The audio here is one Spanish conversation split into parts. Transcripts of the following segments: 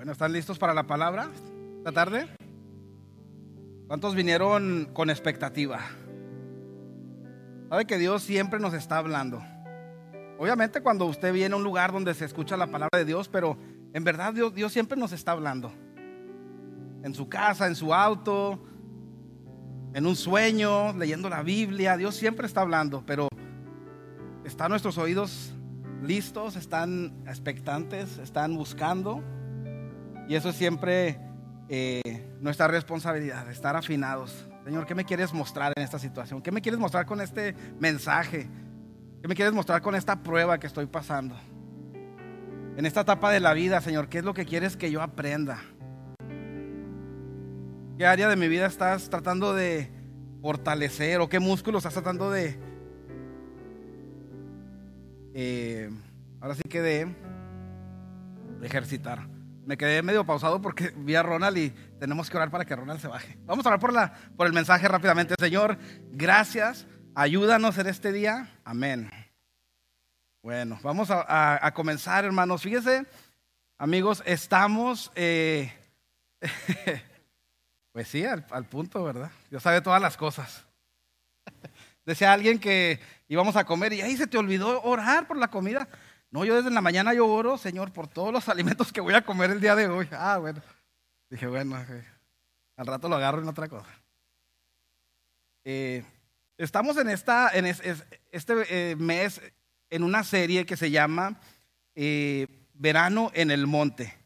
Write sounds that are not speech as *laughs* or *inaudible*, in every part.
Bueno, ¿están listos para la palabra esta tarde? ¿Cuántos vinieron con expectativa? Sabe que Dios siempre nos está hablando. Obviamente cuando usted viene a un lugar donde se escucha la palabra de Dios, pero en verdad Dios, Dios siempre nos está hablando. En su casa, en su auto, en un sueño, leyendo la Biblia, Dios siempre está hablando, pero ¿están nuestros oídos listos? ¿Están expectantes? ¿Están buscando? Y eso es siempre eh, nuestra responsabilidad, estar afinados. Señor, ¿qué me quieres mostrar en esta situación? ¿Qué me quieres mostrar con este mensaje? ¿Qué me quieres mostrar con esta prueba que estoy pasando? En esta etapa de la vida, Señor, ¿qué es lo que quieres que yo aprenda? ¿Qué área de mi vida estás tratando de fortalecer o qué músculos estás tratando de... Eh, ahora sí que de, de ejercitar me quedé medio pausado porque *laughs* vi a Ronald y tenemos que orar para que Ronald se baje. Vamos a orar por, la, por el mensaje rápidamente. Señor, gracias. Ayúdanos en este día. Amén. Bueno, vamos a, comenzar, hermanos. Fíjese, amigos, estamos, eh, *laughs* pues sí, al, punto, ¿verdad? Dios sabe todas las cosas. Decía alguien que íbamos a comer y ahí se te olvidó orar por la comida. No, yo desde la mañana yo oro, Señor, por todos los *laughs* alimentos que voy a comer el día de hoy. Ah, bueno. Dije, bueno, al rato lo agarro en otra cosa. Eh, estamos en, esta, en este eh, mes en una serie que se llama eh, Verano en el Monte.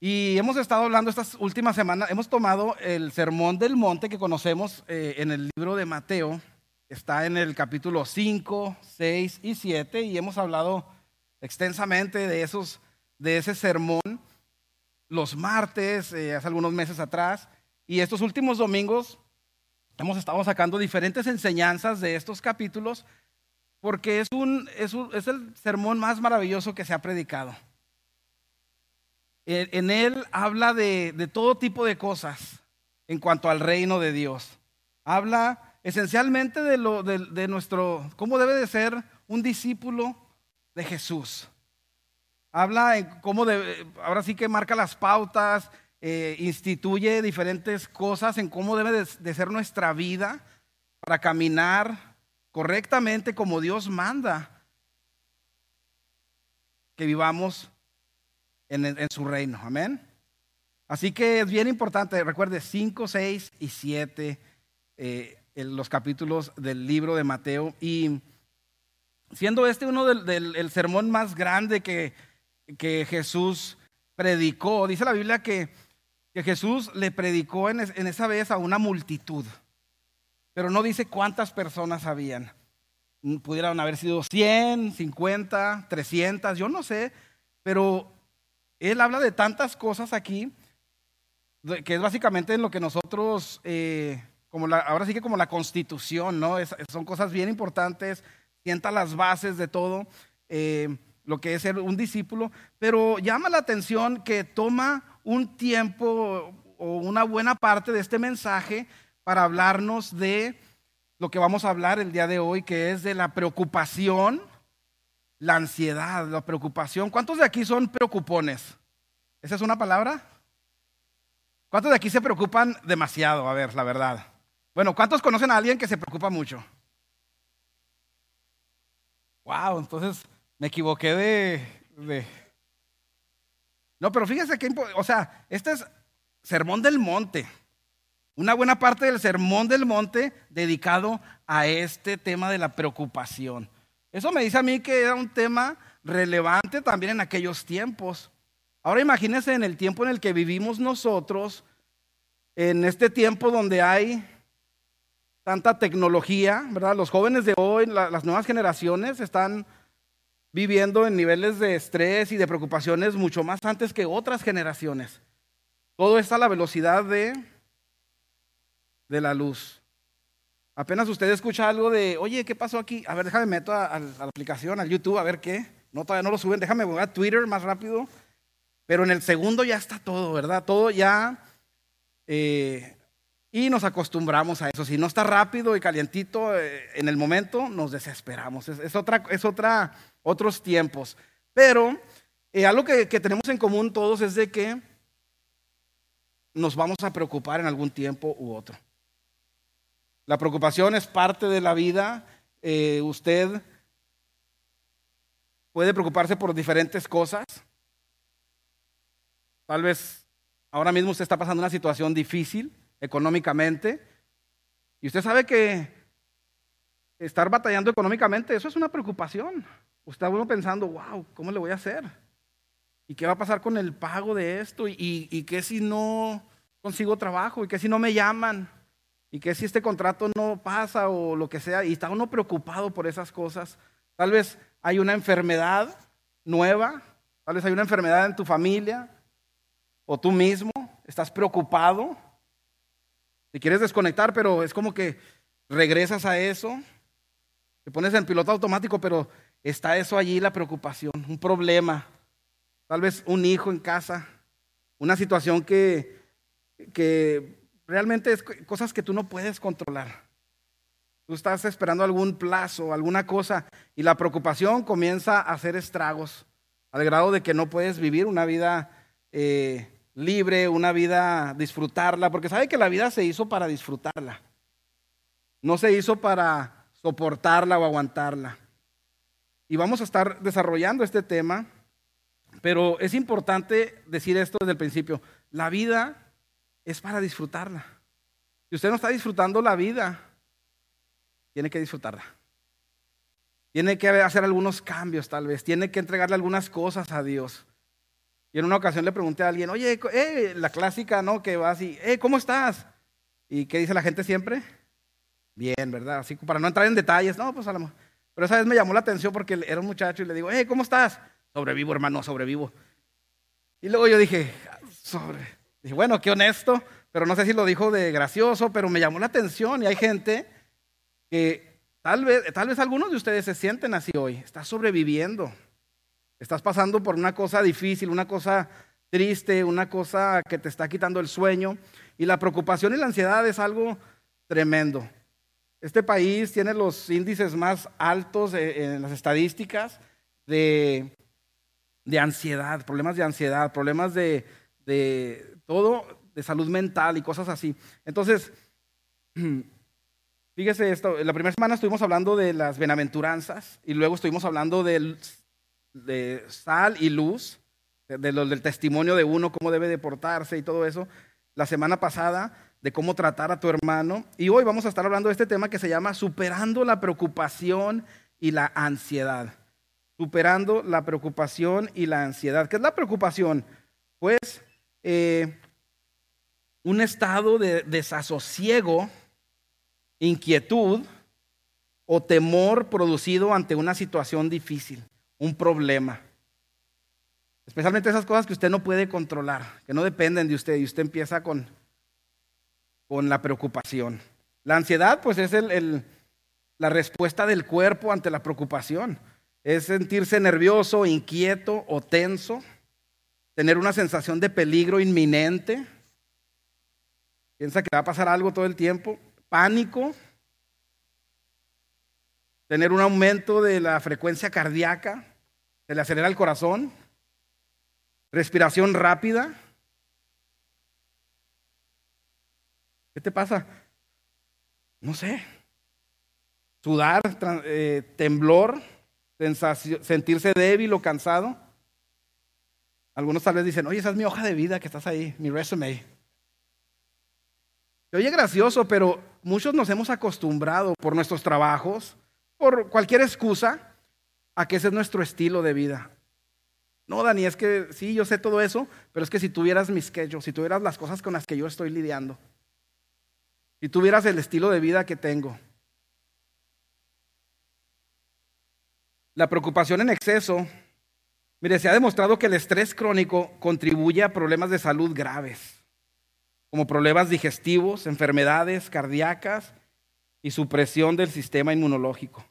Y hemos estado hablando estas últimas semanas, hemos tomado el Sermón del Monte que conocemos en el libro de Mateo está en el capítulo 5, 6 y 7 y hemos hablado extensamente de, esos, de ese sermón los martes, eh, hace algunos meses atrás, y estos últimos domingos hemos estado sacando diferentes enseñanzas de estos capítulos porque es, un, es, es el sermón más maravilloso que se ha predicado. En, él habla de, de todo tipo de cosas en cuanto al reino de Dios. Habla esencialmente de, lo, de, nuestro, cómo debe de ser un discípulo de Jesús. Habla en cómo ahora sí que marca las pautas, eh, instituye diferentes cosas en cómo debe de, ser nuestra vida para caminar correctamente como Dios manda que vivamos en, su reino. Amén. Así que es bien importante, recuerde 5, 6 y 7 los capítulos del libro de Mateo. Y siendo este uno del, sermón más grande que, que, Jesús predicó, dice la Biblia que, que Jesús le predicó en, en, esa vez a una multitud, pero no dice cuántas personas habían. Pudieran haber sido 100, 50, 300, yo no sé, pero él habla de tantas cosas aquí, que es básicamente en lo que nosotros eh, como ahora sí que como la constitución, ¿no? son cosas bien importantes, sienta las bases de todo eh, lo que es ser un discípulo, pero llama la atención que toma un tiempo o una buena parte de este mensaje para hablarnos de lo que vamos a hablar el día de hoy, que es de la preocupación, la ansiedad, la preocupación. ¿Cuántos de aquí son preocupones? ¿Esa es una palabra? ¿Cuántos de aquí se preocupan demasiado? A ver, la verdad. Bueno, ¿cuántos conocen a alguien que se preocupa mucho? Wow, entonces me equivoqué de, No, pero fíjense que, o sea, este es Sermón del Monte. Una buena parte del Sermón del Monte dedicado a este tema de la preocupación. Eso me dice a mí que era un tema relevante también en aquellos tiempos. Ahora imagínense en el tiempo en el que vivimos nosotros, en este tiempo donde hay tanta tecnología, ¿verdad? Los jóvenes de hoy, las nuevas generaciones están viviendo en niveles de estrés y de preocupaciones mucho más antes que otras generaciones. Todo está a la velocidad de, de la luz. Apenas usted escucha algo de, oye, ¿qué pasó aquí? A ver, déjame meto a, la aplicación, al YouTube, a ver qué. No, todavía no lo suben, déjame voy a Twitter más rápido. Pero en el segundo ya está todo, ¿verdad? Todo ya eh, y nos acostumbramos a eso. Si no está rápido y calientito eh, en el momento, nos desesperamos. Es, otra, es otra, otros tiempos. Pero eh, algo que, que tenemos en común todos es de que nos vamos a preocupar en algún tiempo u otro. La preocupación es parte de la vida. Eh, usted puede preocuparse por diferentes cosas. Tal vez ahora mismo usted está pasando una situación difícil económicamente y usted sabe que estar batallando económicamente, eso es una preocupación. Usted uno pensando, wow, ¿cómo le voy a hacer? ¿Y qué va a pasar con el pago de esto? ¿Y, y qué si no consigo trabajo? ¿Y qué si no me llaman? ¿Y qué si este contrato no pasa o lo que sea? Y está uno preocupado por esas cosas. Tal vez hay una enfermedad nueva, tal vez hay una enfermedad en tu familia o tú mismo, estás preocupado. Te quieres desconectar, pero es como que regresas a eso, te pones en piloto automático, pero está eso allí, la preocupación, un problema, tal vez un hijo en casa, una situación que, que realmente es cosas que tú no puedes controlar. Tú estás esperando algún plazo, alguna cosa, y la preocupación comienza a hacer estragos, al grado de que no puedes vivir una vida eh, libre, una vida disfrutarla, porque sabe que la vida se hizo para disfrutarla, no se hizo para soportarla o aguantarla. Y vamos a estar desarrollando este tema, pero es importante decir esto desde el principio, la vida es para disfrutarla. Si usted no está disfrutando la vida, tiene que disfrutarla. Tiene que hacer algunos cambios tal vez, tiene que entregarle algunas cosas a Dios. Y en una ocasión le pregunté a alguien, oye, eh, la clásica, ¿no? Que va así, eh, ¿cómo estás? ¿Y qué dice la gente siempre? Bien, ¿verdad? Así para no entrar en detalles, no, pues a lo mejor. Pero esa vez me llamó la atención porque era un muchacho y le digo, eh, ¿cómo estás? Sobrevivo, hermano, sobrevivo. Y luego yo dije, sobre. Dije, bueno, qué honesto, pero no sé si lo dijo de gracioso, pero me llamó la atención y hay gente que tal vez, tal vez algunos de ustedes se sienten así hoy, estás sobreviviendo, estás pasando por una cosa difícil, una cosa triste, una cosa que te está quitando el sueño y la preocupación y la ansiedad es algo tremendo. Este país tiene los índices más altos en las estadísticas de, de ansiedad, problemas de ansiedad, problemas de, de todo, de salud mental y cosas así. Entonces, *clears throat* Fíjese esto, la primera semana estuvimos hablando de las bienaventuranzas y luego estuvimos hablando de, de sal y luz, de, lo, del testimonio de uno, cómo debe de portarse y todo eso. La semana pasada de cómo tratar a tu hermano y hoy vamos a estar hablando de este tema que se llama superando la preocupación y la ansiedad. Superando la preocupación y la ansiedad. ¿Qué es la preocupación? Pues eh, un estado de desasosiego inquietud o temor producido ante una situación difícil, un problema. Especialmente esas cosas que usted no puede controlar, que no dependen de usted y usted empieza con, con la preocupación. La ansiedad pues es el, la respuesta del cuerpo ante la preocupación. Es sentirse nervioso, inquieto o tenso, tener una sensación de peligro inminente. Piensa que va a pasar algo todo el tiempo pánico, tener un aumento de la frecuencia cardíaca, se le acelera el corazón, respiración rápida. ¿Qué te pasa? No sé. Sudar, eh, temblor, sentirse débil o cansado. Algunos tal vez dicen, oye, esa es mi hoja de vida que estás ahí, mi resume. Oye gracioso, pero muchos nos hemos acostumbrado por nuestros trabajos, por cualquier excusa, a que ese es nuestro estilo de vida. No, Dani, es que sí, yo sé todo eso, pero es que si tuvieras mis schedule, si tuvieras las cosas con las que yo estoy lidiando, si tuvieras el estilo de vida que tengo, la preocupación en exceso, mire, se ha demostrado que el estrés crónico contribuye a problemas de salud graves como problemas digestivos, enfermedades cardíacas y supresión del sistema inmunológico.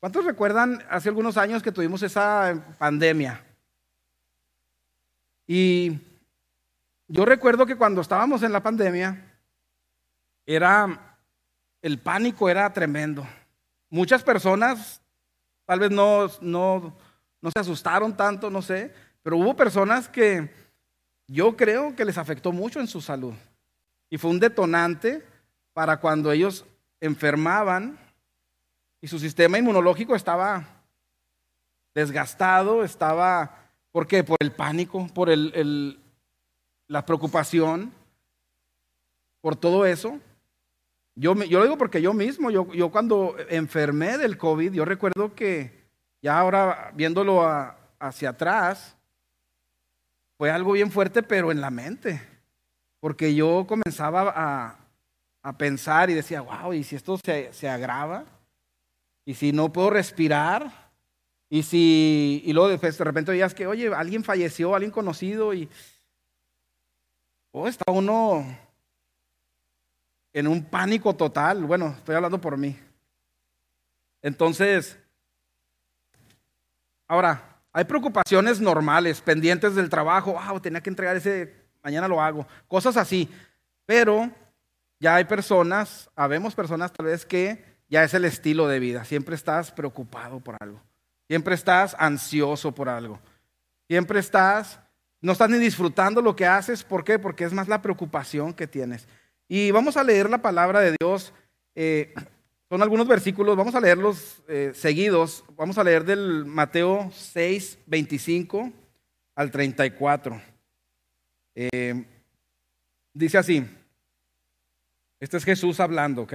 ¿Cuántos recuerdan hace algunos años que tuvimos esa pandemia? Y yo recuerdo que cuando estábamos en la pandemia, era el pánico era tremendo. Muchas personas tal vez no, no, no se asustaron tanto, no sé, pero hubo personas que yo creo que les afectó mucho en su salud. Y fue un detonante para cuando ellos enfermaban y su sistema inmunológico estaba desgastado, estaba, ¿por qué? Por el pánico, por el, la preocupación, por todo eso. Yo, yo lo digo porque yo mismo, yo, yo cuando enfermé del COVID, yo recuerdo que ya ahora viéndolo hacia atrás, fue algo bien fuerte, pero en la mente. Porque yo comenzaba a, a pensar y decía, wow, ¿y si esto se, se, agrava? ¿Y si no puedo respirar? ¿Y si, y luego después de repente oías que, oye, alguien falleció, alguien conocido y, oh, está uno en un pánico total. Bueno, estoy hablando por mí. Entonces, ahora, hay preocupaciones normales, pendientes del trabajo, wow, tenía que entregar ese, mañana lo hago, cosas así. Pero ya hay personas, habemos personas tal vez que ya es el estilo de vida, siempre estás preocupado por algo, siempre estás ansioso por algo, siempre estás, no estás ni disfrutando lo que haces, ¿por qué? Porque es más la preocupación que tienes. Y vamos a leer la palabra de Dios. Eh, son algunos versículos, vamos a leerlos eh, seguidos. Vamos a leer del Mateo 6, 25 al 34. Eh, dice así, este es Jesús hablando, ¿ok?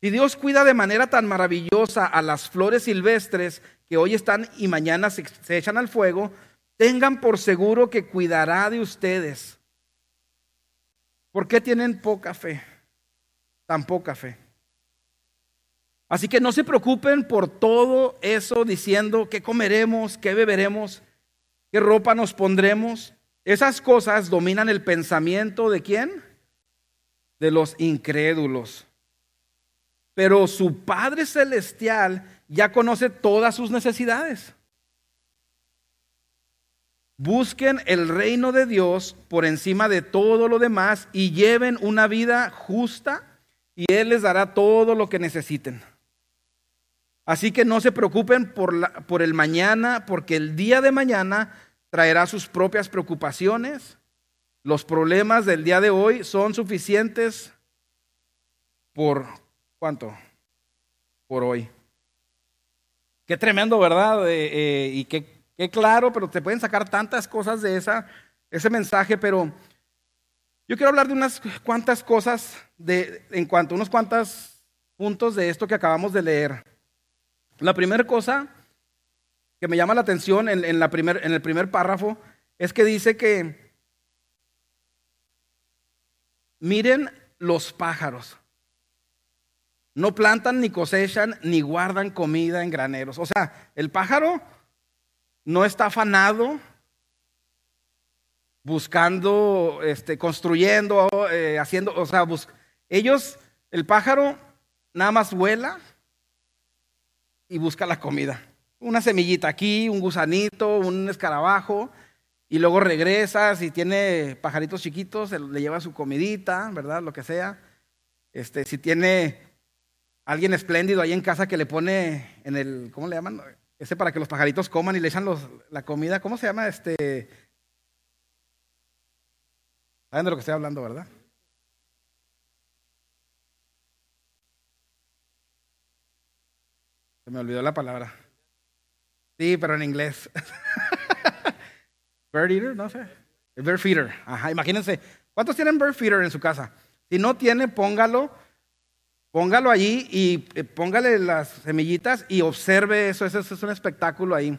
Si Dios cuida de manera tan maravillosa a las flores silvestres que hoy están y mañana se, echan al fuego, tengan por seguro que cuidará de ustedes. ¿Por qué tienen poca fe? Tan poca fe. Así que no se preocupen por todo eso diciendo qué comeremos, qué beberemos, qué ropa nos pondremos. Esas cosas dominan el pensamiento de quién? De los incrédulos. Pero su Padre Celestial ya conoce todas sus necesidades. Busquen el reino de Dios por encima de todo lo demás y lleven una vida justa y Él les dará todo lo que necesiten. Así que no se preocupen por, por el mañana, porque el día de mañana traerá sus propias preocupaciones. Los problemas del día de hoy son suficientes por cuánto? Por hoy. Qué tremendo, ¿verdad? Eh, eh, y qué, claro, pero te pueden sacar tantas cosas de ese mensaje, pero yo quiero hablar de unas cuantas cosas de, en cuanto a unos cuantos puntos de esto que acabamos de leer. La primera cosa que me llama la atención en el primer párrafo es que dice que miren los pájaros. No plantan ni cosechan ni guardan comida en graneros. O sea, el pájaro no está afanado buscando, este, construyendo, eh, haciendo, o sea, ellos, el pájaro nada más vuela y busca la comida. Una semillita aquí, un gusanito, un escarabajo, y luego regresa, si tiene pajaritos chiquitos, le lleva su comidita, ¿verdad? Lo que sea. Este, si tiene alguien espléndido ahí en casa que le pone en el, ¿cómo le llaman? Ese para que los pajaritos coman y le echan los, la comida, ¿cómo se llama? Este, ¿Saben de lo que estoy hablando, verdad? Se me olvidó la palabra. Sí, pero en inglés. *laughs* Bird eater, no sé. Bird feeder. Ajá, imagínense. ¿Cuántos tienen bird feeder en su casa? Si no tiene, póngalo. Póngalo allí y eh, póngale las semillitas y observe eso. Eso, es un espectáculo ahí.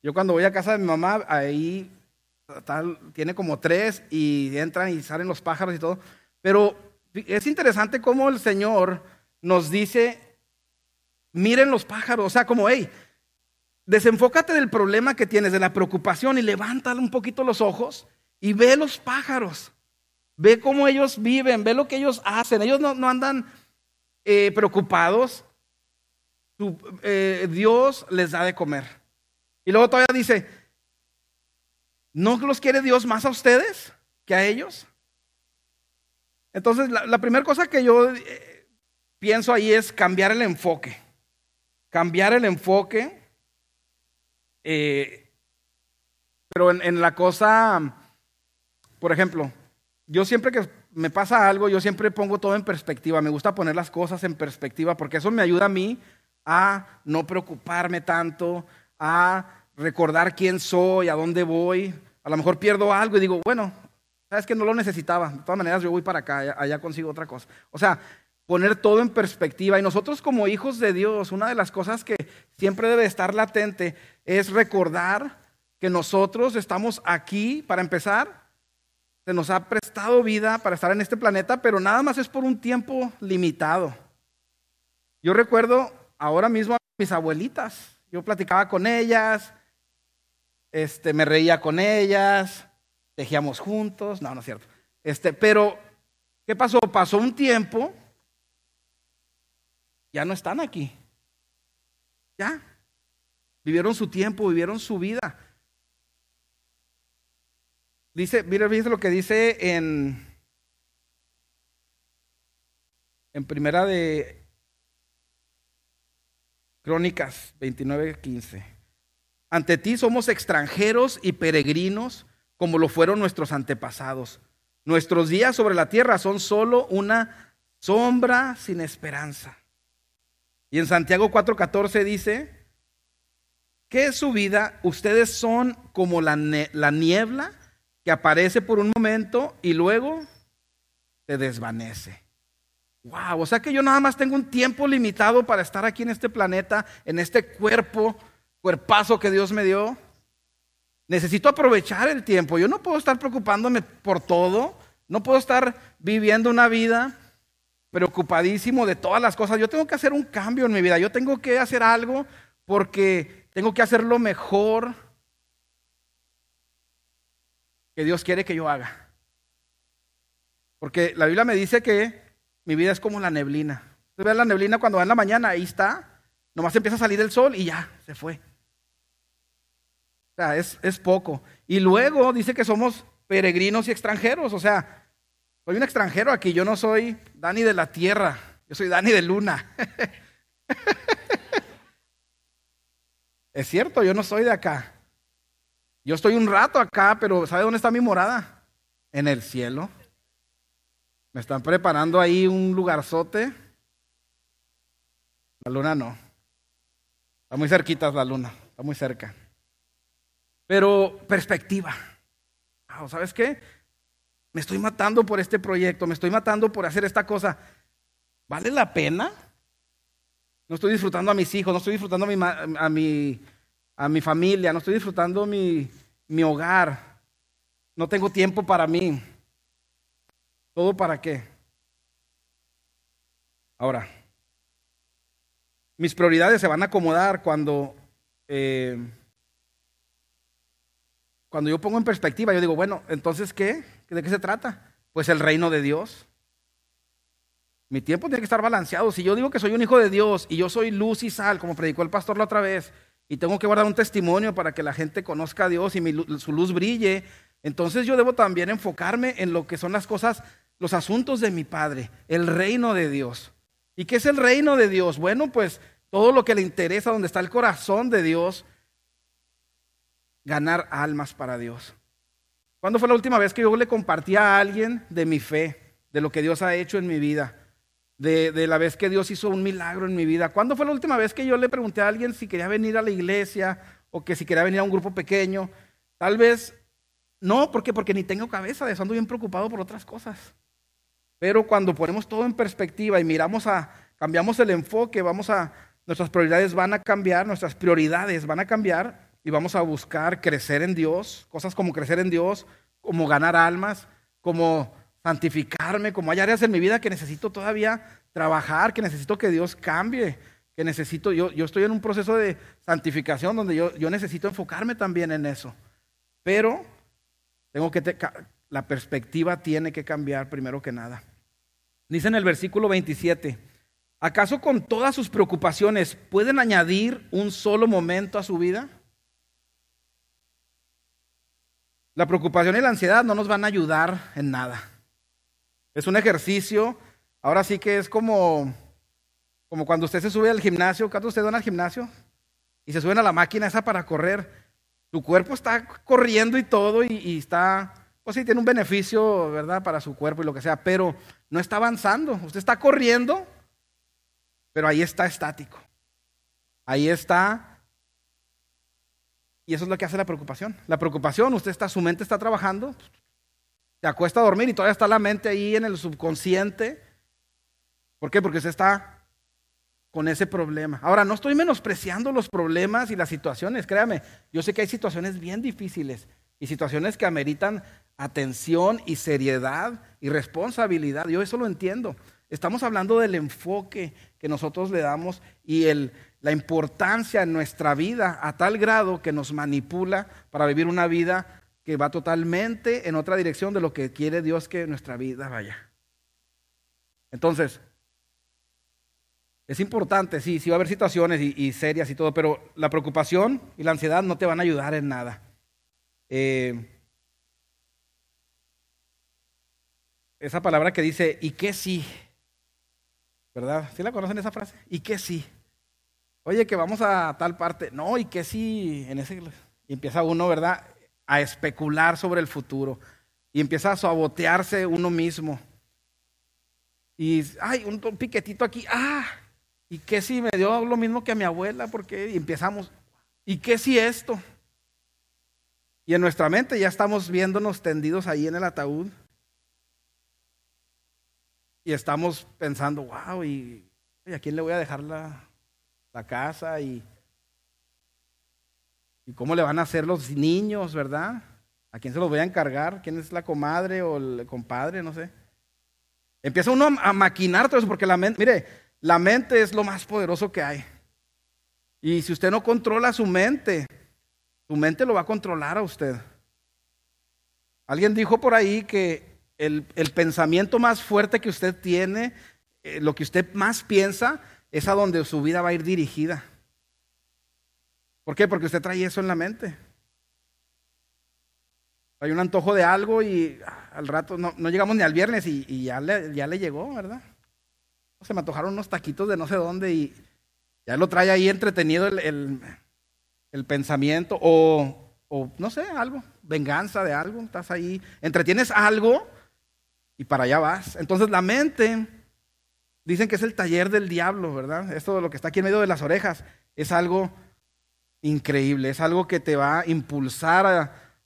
Yo cuando voy a casa de mi mamá, ahí tiene como tres y entran y salen los pájaros y todo. Pero es interesante cómo el Señor nos dice, miren los pájaros, o sea, como, hey, desenfócate del problema que tienes, de la preocupación y levanta un poquito los ojos y ve los pájaros. Ve cómo ellos viven, ve lo que ellos hacen. Ellos no, andan eh, preocupados. Eh, Dios les da de comer. Y luego todavía dice, ¿no los quiere Dios más a ustedes que a ellos? Entonces, la, primera cosa que yo eh, pienso ahí es cambiar el enfoque. Cambiar el enfoque. pero en la cosa, por ejemplo, yo siempre que me pasa algo, yo siempre pongo todo en perspectiva. Me gusta poner las cosas en perspectiva porque eso me ayuda a mí a no preocuparme tanto, a recordar quién soy, a dónde voy. A lo mejor pierdo algo y digo, bueno, sabes que no lo necesitaba. De todas maneras, yo voy para acá, allá consigo otra cosa. O sea, poner todo en perspectiva. Y nosotros como hijos de Dios, una de las cosas que siempre debe estar latente es recordar que nosotros estamos aquí, para empezar, se nos ha prestado vida para estar en este planeta, pero nada más es por un tiempo limitado. Yo recuerdo ahora mismo a mis abuelitas. Yo platicaba con ellas, este, me reía con ellas, tejíamos juntos. No, no es cierto. Este, pero, ¿qué pasó? Pasó un tiempo, ya no están aquí. Ya. Vivieron su tiempo, vivieron su vida. Dice, mira, lo que dice en, en primera de Crónicas 29, 15. Ante ti somos extranjeros y peregrinos como lo fueron nuestros antepasados. Nuestros días sobre la tierra son solo una sombra sin esperanza. Y en Santiago 4:14 dice, ¿qué es su vida? Ustedes son como la, la niebla que aparece por un momento y luego se desvanece. Wow, o sea que yo nada más tengo un tiempo limitado para estar aquí en este planeta, en este cuerpo, cuerpazo que Dios me dio. Necesito aprovechar el tiempo. Yo no puedo estar preocupándome por todo. No puedo estar viviendo una vida preocupadísimo de todas las cosas. Yo tengo que hacer un cambio en mi vida. Yo tengo que hacer algo porque tengo que hacerlo mejor que Dios quiere que yo haga. Porque la Biblia me dice que mi vida es como la neblina. Usted ve la neblina cuando va en la mañana, ahí está. Nomás empieza a salir el sol y ya, se fue. O sea, es, es poco. Y luego dice que somos peregrinos y extranjeros. O sea, soy un extranjero aquí. Yo no soy Dani de la tierra. Yo soy Dani de luna. *laughs* es cierto, yo no soy de acá. Yo estoy un rato acá, pero ¿sabe dónde está mi morada? En el cielo. Me están preparando ahí un lugarzote. La luna no. Está muy cerquita la luna, está muy cerca. Pero perspectiva. ¿Sabes qué? Me estoy matando por este proyecto, me estoy matando por hacer esta cosa. ¿Vale la pena? No estoy disfrutando a mis hijos, no estoy disfrutando a mi, a mi a mi familia, no estoy disfrutando mi, mi hogar, no tengo tiempo para mí. ¿Todo para qué? Ahora, mis prioridades se van a acomodar cuando, eh, cuando yo pongo en perspectiva, yo digo, bueno, entonces, ¿qué? ¿De qué se trata? Pues el reino de Dios. Mi tiempo tiene que estar balanceado. Si yo digo que soy un hijo de Dios y yo soy luz y sal, como predicó el pastor la otra vez, y tengo que guardar un testimonio para que la gente conozca a Dios y su luz brille, entonces yo debo también enfocarme en lo que son las cosas, los asuntos de mi Padre, el reino de Dios. ¿Y qué es el reino de Dios? Bueno, pues todo lo que le interesa, donde está el corazón de Dios, ganar almas para Dios. ¿Cuándo fue la última vez que yo le compartí a alguien de mi fe, de lo que Dios ha hecho en mi vida? De, la vez que Dios hizo un milagro en mi vida. ¿Cuándo fue la última vez que yo le pregunté a alguien si quería venir a la iglesia o que si quería venir a un grupo pequeño? Tal vez No, ¿por? Porque ni tengo cabeza, de eso ando bien preocupado por otras cosas. Pero cuando ponemos todo en perspectiva y miramos a, cambiamos el enfoque, vamos a, nuestras prioridades van a cambiar, nuestras prioridades van a cambiar y vamos a buscar crecer en Dios, cosas como crecer en Dios, como ganar almas, como santificarme, como hay áreas en mi vida que necesito todavía trabajar, que necesito que Dios cambie, que necesito, yo, yo estoy en un proceso de santificación donde yo, yo necesito enfocarme también en eso. Pero tengo que, la perspectiva tiene que cambiar primero que nada. Dice en el versículo 27, ¿acaso con todas sus preocupaciones pueden añadir un solo momento a su vida? La preocupación y la ansiedad no nos van a ayudar en nada. Es un ejercicio, ahora sí que es como, como cuando usted se sube al gimnasio, cuando usted va al gimnasio y se suben a la máquina esa para correr, tu cuerpo está corriendo y todo y, está, pues sí, tiene un beneficio, ¿verdad? Para su cuerpo y lo que sea, pero no está avanzando. Usted está corriendo, pero ahí está estático. Ahí está. Y eso es lo que hace la preocupación. La preocupación, usted está, su mente está trabajando, se acuesta dormir y todavía está la mente ahí en el subconsciente. ¿Por qué? Porque usted está con ese problema. Ahora, no estoy menospreciando los problemas y las situaciones, créame, yo sé que hay situaciones bien difíciles y situaciones que ameritan atención y seriedad y responsabilidad. Yo eso lo entiendo. Estamos hablando del enfoque que nosotros le damos y el, la importancia en nuestra vida a tal grado que nos manipula para vivir una vida que va totalmente en otra dirección de lo que quiere Dios que nuestra vida vaya. Entonces, es importante, sí, sí va a haber situaciones y, serias y todo, pero la preocupación y la ansiedad no te van a ayudar en nada. Eh, esa palabra que dice, ¿y qué sí? ¿Verdad? ¿Sí la conocen esa frase? ¿Y qué sí? Oye, que vamos a tal parte. No, ¿y qué sí? En ese, y empieza uno, ¿verdad? A especular sobre el futuro. Y empieza a sabotearse uno mismo. Y, ay, un piquetito aquí. Ah, ¿Y qué si me dio lo mismo que a mi abuela? Porque y empezamos, ¿y qué si esto? Y en nuestra mente ya estamos viéndonos tendidos ahí en el ataúd. Y estamos pensando, wow, ¿y, a quién le voy a dejar la, la casa? Y, ¿Y cómo le van a hacer los niños, verdad? ¿A quién se los voy a encargar? ¿Quién es la comadre o el compadre? No sé. Empieza uno a maquinar todo eso porque la mente, mire, la mente es lo más poderoso que hay. Y si usted no controla su mente, su mente lo va a controlar a usted. Alguien dijo por ahí que el, pensamiento más fuerte que usted tiene, eh, lo que usted más piensa, es a donde su vida va a ir dirigida. ¿Por qué? Porque usted trae eso en la mente. Hay un antojo de algo y al rato no, llegamos ni al viernes y, ya, ya le llegó, ¿verdad? se me antojaron unos taquitos de no sé dónde y ya lo trae ahí entretenido el, pensamiento o, o, no sé, algo, venganza de algo, estás ahí, entretienes algo y para allá vas. Entonces la mente, dicen que es el taller del diablo, ¿verdad? Esto de lo que está aquí en medio de las orejas es algo increíble, es algo que te va a impulsar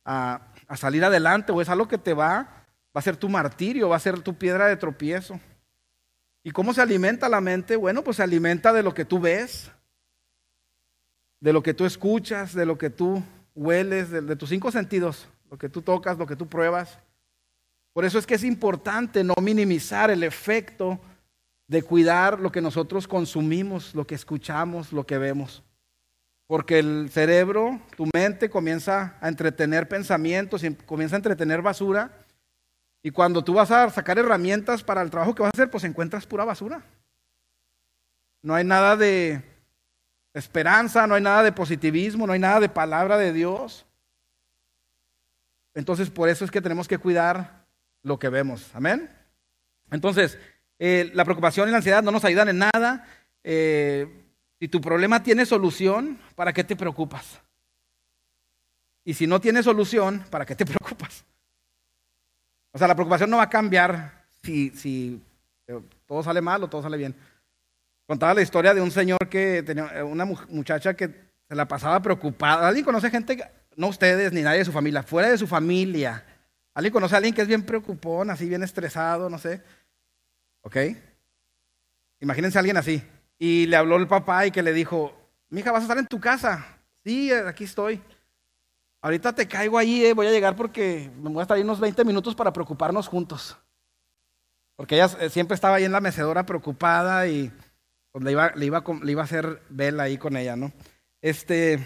a, a salir adelante o es algo que te va, va a ser tu martirio, va a ser tu piedra de tropiezo. ¿Y cómo se alimenta la mente? Bueno, pues se alimenta de lo que tú ves, de lo que tú escuchas, de lo que tú hueles, de, tus cinco sentidos, lo que tú tocas, lo que tú pruebas. Por eso es que es importante no minimizar el efecto de cuidar lo que nosotros consumimos, lo que escuchamos, lo que vemos. Porque el cerebro, tu mente comienza a entretener pensamientos, y comienza a entretener basura y cuando tú vas a sacar herramientas para el trabajo que vas a hacer, pues encuentras pura basura. No hay nada de esperanza, no hay nada de positivismo, no hay nada de palabra de Dios. Entonces, por eso es que tenemos que cuidar lo que vemos. Amén. Entonces, eh, la preocupación y la ansiedad no nos ayudan en nada. Eh, si tu problema tiene solución, ¿para qué te preocupas? Y si no tiene solución, ¿para qué te *laughs* preocupas? O sea, la preocupación no va a cambiar si, si eh, todo sale mal o todo sale bien. Contaba la historia de un señor que tenía eh, una muchacha que se la pasaba preocupada. ¿Alguien conoce gente? no ustedes ni nadie de su familia, fuera de su familia. ¿Alguien conoce a alguien que es bien preocupón, así bien estresado, no sé? ¿Ok? Imagínense a alguien así. Y le habló el papá y que le dijo, mija, vas a estar en tu casa. Sí, aquí estoy. Ahorita te caigo ahí, eh, voy a llegar porque me voy a estar ahí unos 20 minutos para preocuparnos juntos. Porque ella eh, siempre estaba ahí en la mecedora preocupada y pues, le, iba, le, iba, le iba a hacer vela ahí con ella, ¿no? Este,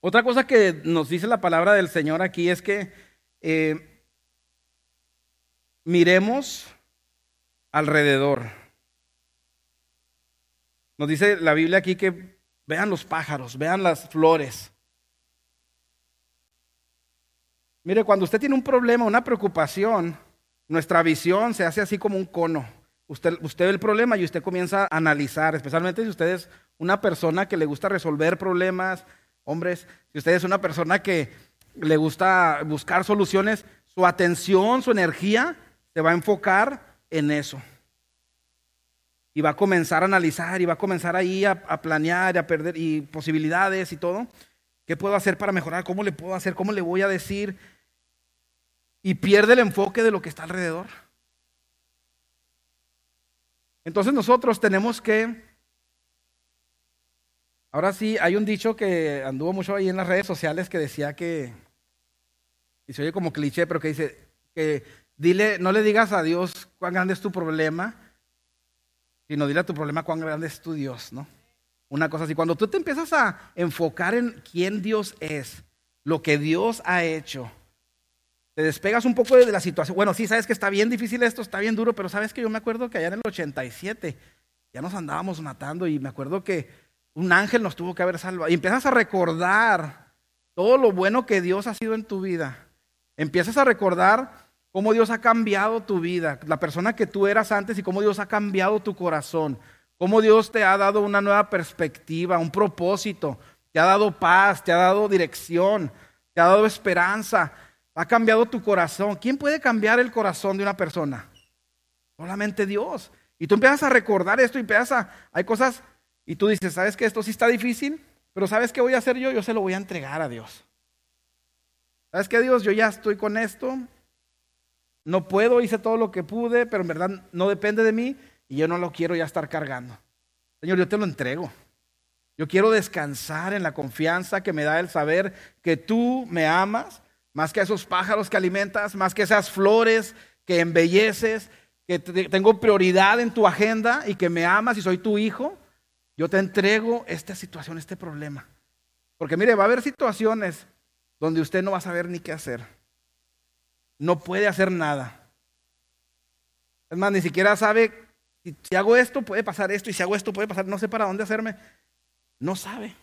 otra cosa que nos dice la palabra del Señor aquí es que eh, miremos alrededor. Nos dice la Biblia aquí que vean los pájaros, vean las flores. Mire, cuando usted tiene un problema, una preocupación, nuestra visión se hace así como un cono. Usted, usted ve el problema y usted comienza a analizar, especialmente si usted es una persona que le gusta resolver problemas, hombres, si usted es una persona que le gusta buscar soluciones, su atención, su energía se va a enfocar en eso. Y va a comenzar a analizar y va a comenzar ahí a, a planear a perder y posibilidades y todo. ¿Qué puedo hacer para mejorar? ¿Cómo le puedo hacer? ¿Cómo le voy a decir? Y pierde el enfoque de lo que está alrededor. Entonces nosotros tenemos que Ahora sí, hay un dicho que anduvo mucho ahí en las redes sociales que decía que, y se oye como cliché, pero que dice que dile, no le digas a Dios cuán grande es tu problema, sino dile a tu problema cuán grande es tu Dios, ¿no? Una cosa así, cuando tú te empiezas a enfocar en quién Dios es, lo que Dios ha hecho, te despegas un poco de la situación. Bueno, sí, sabes que está bien difícil esto, está bien duro, pero sabes que yo me acuerdo que allá en el 87 ya nos andábamos matando y me acuerdo que un ángel nos tuvo que haber salvado. Y empiezas a recordar todo lo bueno que Dios ha sido en tu vida. Empiezas a recordar cómo Dios ha cambiado tu vida, la persona que tú eras antes y cómo Dios ha cambiado tu corazón. Cómo Dios te ha dado una nueva perspectiva, un propósito. Te ha dado paz, te ha dado dirección, te ha dado esperanza. Ha cambiado tu corazón. ¿Quién puede cambiar el corazón de una persona? Solamente Dios. Y tú empiezas a recordar esto y empiezas a... Hay cosas y tú dices, ¿sabes que esto sí está difícil? Pero ¿sabes qué voy a hacer yo? Yo se lo voy a entregar a Dios. ¿Sabes qué, Dios? Yo ya estoy con esto. No puedo, hice todo lo que pude, pero en verdad no depende de mí y yo no lo quiero ya estar cargando. Señor, yo te lo entrego. Yo quiero descansar en la confianza que me da el saber que tú me amas, más que esos pájaros que alimentas, más que esas flores que embelleces, que tengo prioridad en tu agenda y que me amas y soy tu hijo. Yo te entrego esta situación, este problema. Porque mire, va a haber situaciones donde usted no va a saber ni qué hacer. No puede hacer nada. Es más, ni siquiera sabe, si, hago esto puede pasar esto y si hago esto puede pasar, no sé para dónde hacerme. No sabe.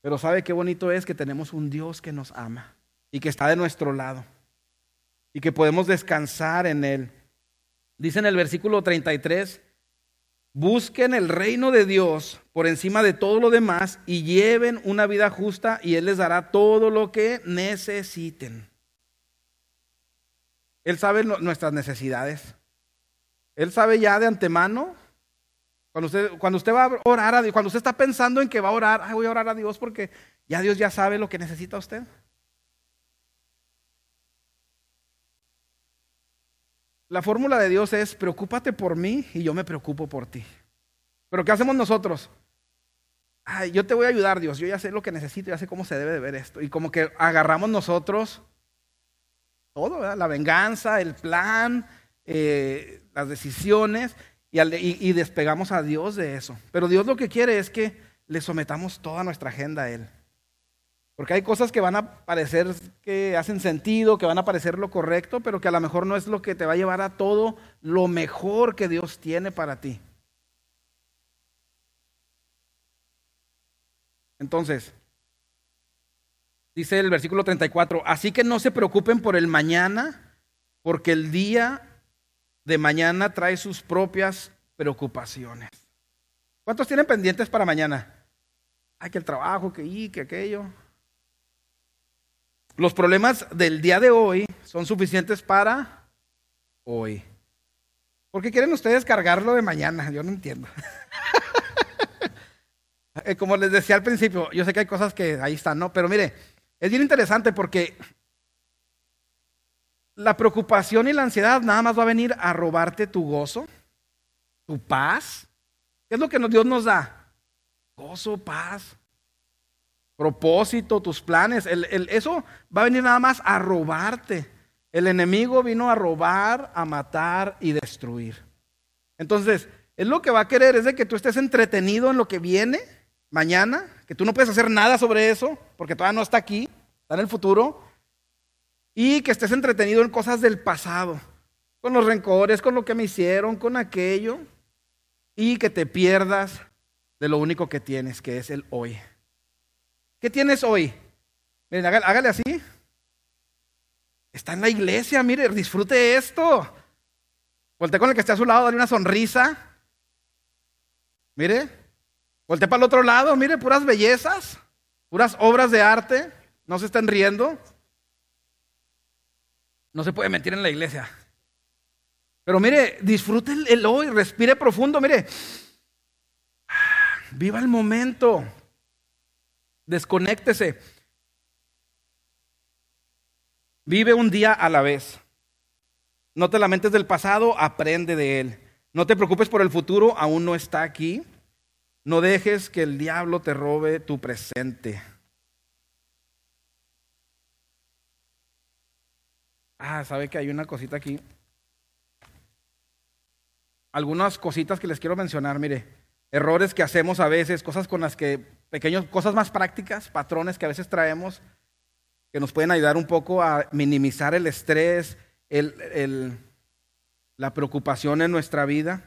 Pero sabe qué bonito es que tenemos un Dios que nos ama y que está de nuestro lado y que podemos descansar en Él. Dice en el versículo 33, Busquen el reino de Dios por encima de todo lo demás y lleven una vida justa y Él les dará todo lo que necesiten. Él sabe nuestras necesidades. Él sabe ya de antemano. Cuando usted, cuando usted va a orar a Dios, cuando usted está pensando en que va a orar, voy a orar a Dios porque ya Dios ya sabe lo que necesita usted. La fórmula de Dios es, preocúpate por mí y yo me preocupo por ti. Pero ¿qué hacemos nosotros? Ay, yo te voy a ayudar, Dios, yo ya sé lo que necesito, ya sé cómo se debe de ver esto. Y como que agarramos nosotros todo, la venganza, el plan, eh, las decisiones, y, y despegamos a Dios de eso. Pero Dios lo que quiere es que le sometamos toda nuestra agenda a Él. Porque hay cosas que van a parecer que hacen sentido, que van a parecer lo correcto, pero que a lo mejor no es lo que te va a llevar a todo lo mejor que Dios tiene para ti. Entonces, dice el versículo 34, así que no se preocupen por el mañana, porque el día de mañana trae sus propias preocupaciones. ¿Cuántos tienen pendientes para mañana? Ay, que el trabajo, que y, que aquello. Los problemas del día de hoy son suficientes para hoy. ¿Por qué quieren ustedes cargarlo de mañana? Yo no entiendo. *laughs* Eh, como les decía al principio, yo sé que hay cosas que ahí están, ¿no? Pero mire, es bien interesante porque la preocupación y la ansiedad nada más va a venir a robarte tu gozo, tu paz. ¿Qué es lo que Dios nos da? Gozo, paz, propósito, tus planes. eso va a venir nada más a robarte. El enemigo vino a robar, a matar y destruir. Entonces, él lo que va a querer es de que tú estés entretenido en lo que viene mañana, que tú no puedes hacer nada sobre eso, porque todavía no está aquí, está en el futuro, y que estés entretenido en cosas del pasado, con los rencores, con lo que me hicieron, con aquello, y que te pierdas de lo único que tienes, que es el hoy. ¿Qué tienes hoy? Miren, hágale, así. Está en la iglesia, mire, disfrute esto. Volte con el que esté a su lado, dale una sonrisa. Mire, volte para el otro lado, mire, puras bellezas, puras obras de arte. No se estén riendo. No se puede mentir en la iglesia. Pero mire, disfrute el hoy, respire profundo, mire. Viva el momento. Desconéctese. Vive un día a la vez. No te lamentes del pasado, aprende de él. No te preocupes por el futuro, aún no está aquí. No dejes que el diablo te robe tu presente. Ah, sabe que hay una cosita aquí. Algunas cositas que les quiero mencionar, mire. Errores que hacemos a veces, cosas con las que, pequeños, cosas más prácticas, patrones que a veces traemos que nos pueden ayudar un poco a minimizar el estrés, la preocupación en nuestra vida.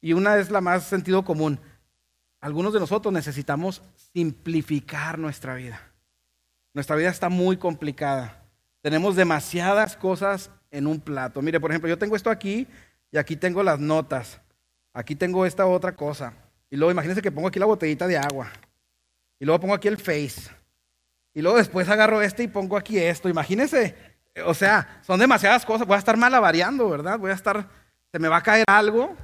Y una es la más sentido común. Algunos de nosotros necesitamos simplificar nuestra vida. Nuestra vida está muy complicada. Tenemos demasiadas cosas en un plato. Mire, por ejemplo, yo tengo esto aquí y aquí tengo las notas. Aquí tengo esta otra cosa. Y luego imagínense que pongo aquí la botellita de agua. Y luego pongo aquí el face. Y luego después agarro este y pongo aquí esto. Imagínense, o sea, son demasiadas cosas. Voy a estar malavariando, ¿verdad? Voy a estar, se me va a caer algo,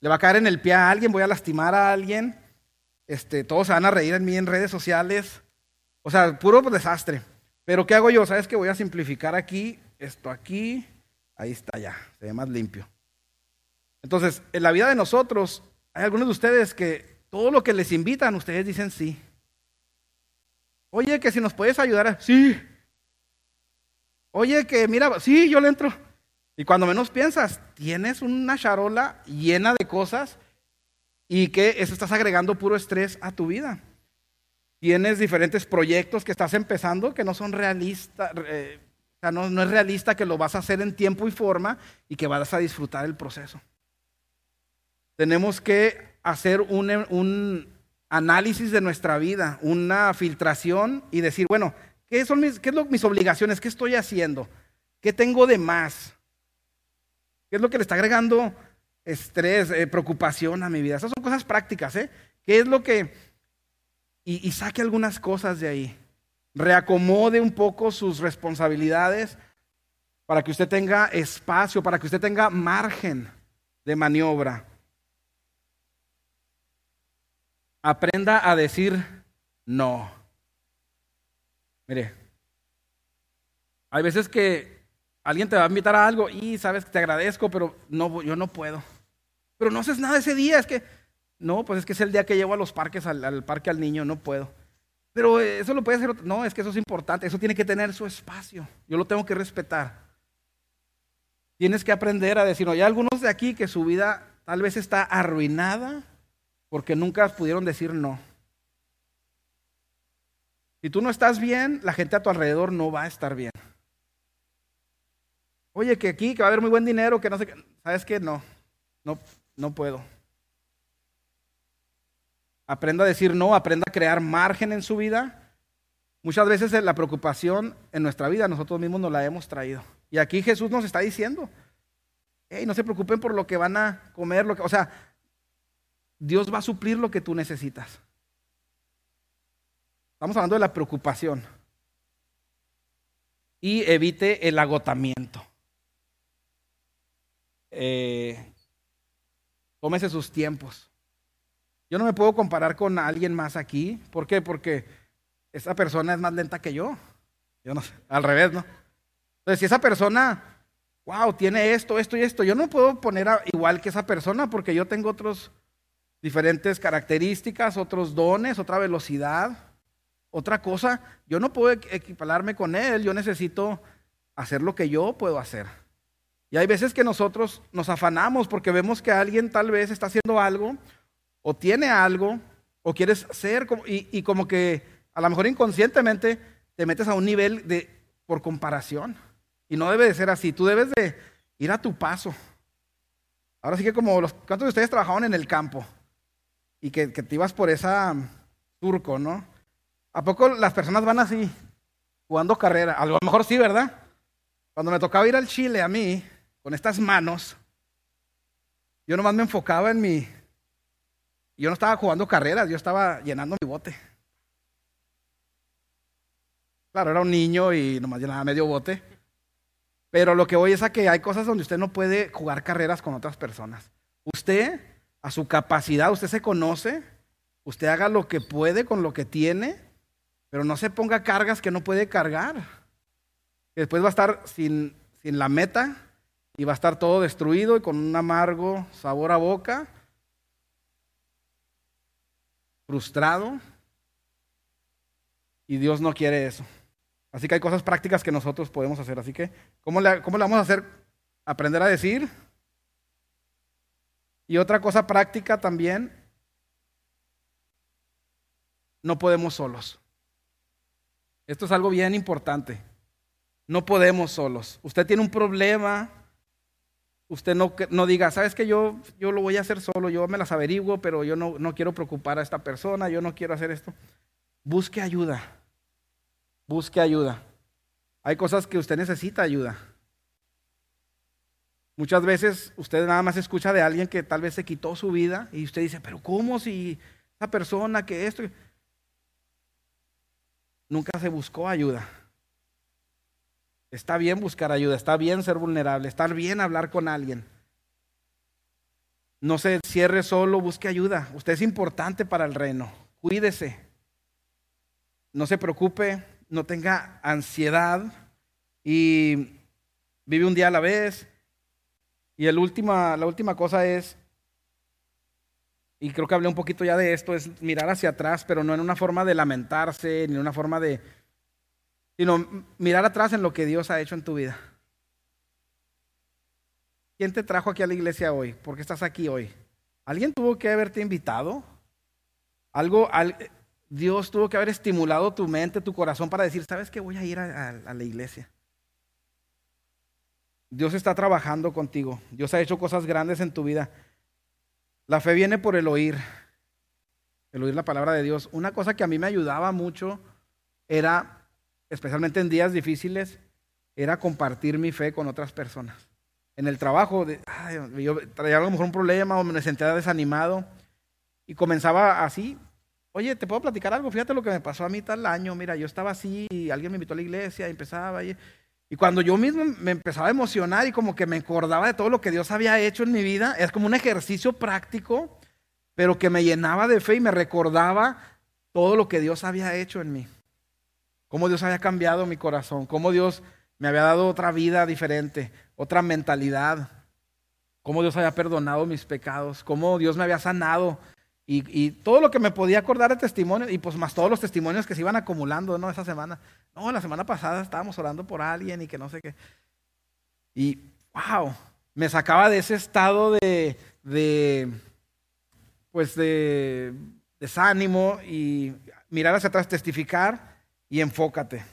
le va a caer en el pie a alguien, voy a lastimar a alguien. Este, todos se van a reír en mí en redes sociales. O sea, puro desastre. Pero ¿qué hago yo? ¿Sabes que voy a simplificar aquí, esto aquí, ahí está ya, se ve más limpio. Entonces, en la vida de nosotros, hay algunos de ustedes que todo lo que les invitan, ustedes dicen sí. Oye, que si nos puedes ayudar, sí. Oye, que mira, sí, yo le entro. Y cuando menos piensas, tienes una charola llena de cosas y que eso estás agregando puro estrés a tu vida. Tienes diferentes proyectos que estás empezando que no son realistas, eh, o sea, no, es realista que lo vas a hacer en tiempo y forma y que vas a disfrutar el proceso. Tenemos que hacer un, análisis de nuestra vida, una filtración y decir, bueno, ¿qué son qué es lo, mis obligaciones? ¿Qué estoy haciendo? ¿Qué tengo de más? ¿Qué es lo que le está agregando estrés, eh, preocupación a mi vida? Esas son cosas prácticas, ¿eh? ¿Qué es lo que... Y, y saque algunas cosas de ahí. Reacomode un poco sus responsabilidades para que usted tenga espacio, para que usted tenga margen de maniobra. aprenda a decir no. Mire, hay veces que alguien te va a invitar a algo y sabes que te agradezco, pero no, yo no puedo. Pero no haces nada ese día, es que, no, pues es que es el día que llevo a los parques, al, parque al niño, no puedo. Pero eso lo puede hacer, no, es que eso es importante, eso tiene que tener su espacio, yo lo tengo que respetar. Tienes que aprender a decir, no, hay algunos de aquí que su vida tal vez está arruinada porque nunca pudieron decir no. Si tú no estás bien, la gente a tu alrededor no va a estar bien. Oye, que aquí, que va a haber muy buen dinero, que no sé qué. ¿Sabes qué? No, no, no puedo. Aprenda a decir no, aprenda a crear margen en su vida. Muchas veces la preocupación en nuestra vida nosotros mismos nos la hemos traído. Y aquí Jesús nos está diciendo, hey, no se preocupen por lo que van a comer, lo que, o sea, Dios va a suplir lo que tú necesitas. Estamos hablando de la preocupación. Y evite el agotamiento. Eh, tómese sus tiempos. Yo no me puedo comparar con alguien más aquí. ¿Por qué? Porque esa persona es más lenta que yo. Yo no sé, al revés, ¿no? Entonces, si esa persona, wow, tiene esto, esto y esto, yo no puedo poner igual que esa persona porque yo tengo otros diferentes características, otros dones, otra velocidad, otra cosa. Yo no puedo equipararme con él, yo necesito hacer lo que yo puedo hacer. Y hay veces que nosotros nos afanamos porque vemos que alguien tal vez está haciendo algo o tiene algo o quieres ser y, y como que a lo mejor inconscientemente te metes a un nivel de por comparación. Y no debe de ser así. Tú debes de ir a tu paso. Ahora sí que como los, ¿cuántos de ustedes trabajaban en el campo? Y que, te ibas por esa turco, ¿no? ¿A poco las personas van así, jugando carrera? A lo mejor sí, ¿verdad? Cuando me tocaba ir al Chile a mí, con estas manos, yo nomás me enfocaba en mi... Yo no estaba jugando carreras, yo estaba llenando mi bote. Claro, era un niño y nomás llenaba medio bote. Pero lo que voy es a que hay cosas donde usted no puede jugar carreras con otras personas. Usted, a su capacidad, usted se conoce, usted haga lo que puede con lo que tiene, pero no se ponga cargas que no puede cargar. Después va a estar sin, sin la meta y va a estar todo destruido y con un amargo sabor a boca, frustrado. Y Dios no quiere eso. Así que hay cosas prácticas que nosotros podemos hacer. Así que, ¿cómo le, vamos a hacer? Aprender a decir. Y otra cosa práctica también, no podemos solos. Esto es algo bien importante. No podemos solos. Usted tiene un problema, usted no, no diga, sabes que yo, yo lo voy a hacer solo, yo me las averiguo, pero yo no, no quiero preocupar a esta persona, yo no quiero hacer esto. Busque ayuda busque ayuda. Hay cosas que usted necesita ayuda. Muchas veces usted nada más escucha de alguien que tal vez se quitó su vida y usted dice, pero ¿cómo si esa persona que esto... Nunca se buscó ayuda. Está bien buscar ayuda, está bien ser vulnerable, está bien hablar con alguien. No se cierre solo, busque ayuda. Usted es importante para el reino. Cuídese. No se preocupe no tenga ansiedad y vive un día a la vez. Y el última, la última cosa es, y creo que hablé un poquito ya de esto, es mirar hacia atrás, pero no en una forma de lamentarse, ni en una forma de, sino mirar atrás en lo que Dios ha hecho en tu vida. ¿Quién te trajo aquí a la iglesia hoy? ¿Por qué estás aquí hoy? ¿Alguien tuvo que haberte invitado? ¿Algo, Dios tuvo que haber estimulado tu mente, tu corazón para decir, ¿sabes qué? Voy a ir a, la iglesia. Dios está trabajando contigo. Dios ha hecho cosas grandes en tu vida. La fe viene por el oír, el oír la palabra de Dios. Una cosa que a mí me ayudaba mucho era, especialmente en días difíciles, era compartir mi fe con otras personas. En el trabajo, yo traía a lo mejor un problema o me sentía desanimado y comenzaba así, Oye, ¿te puedo platicar algo? Fíjate lo que me pasó a mí tal año. Mira, yo estaba así, y alguien me invitó a la iglesia y empezaba. Y, y cuando yo mismo me empezaba a emocionar y como que me acordaba de todo lo que Dios había hecho en mi vida, es como un ejercicio práctico, pero que me llenaba de fe y me recordaba todo lo que Dios había hecho en mí. Cómo Dios había cambiado mi corazón, cómo Dios me había dado otra vida diferente, otra mentalidad, cómo Dios había perdonado mis pecados, cómo Dios me había sanado y, todo lo que me podía acordar de testimonio, y pues más todos los testimonios que se iban acumulando, ¿no? Esa semana. No, la semana pasada estábamos orando por alguien y que no sé qué. Y, wow, me sacaba de ese estado de, de pues de desánimo y mirar hacia atrás, testificar y enfócate.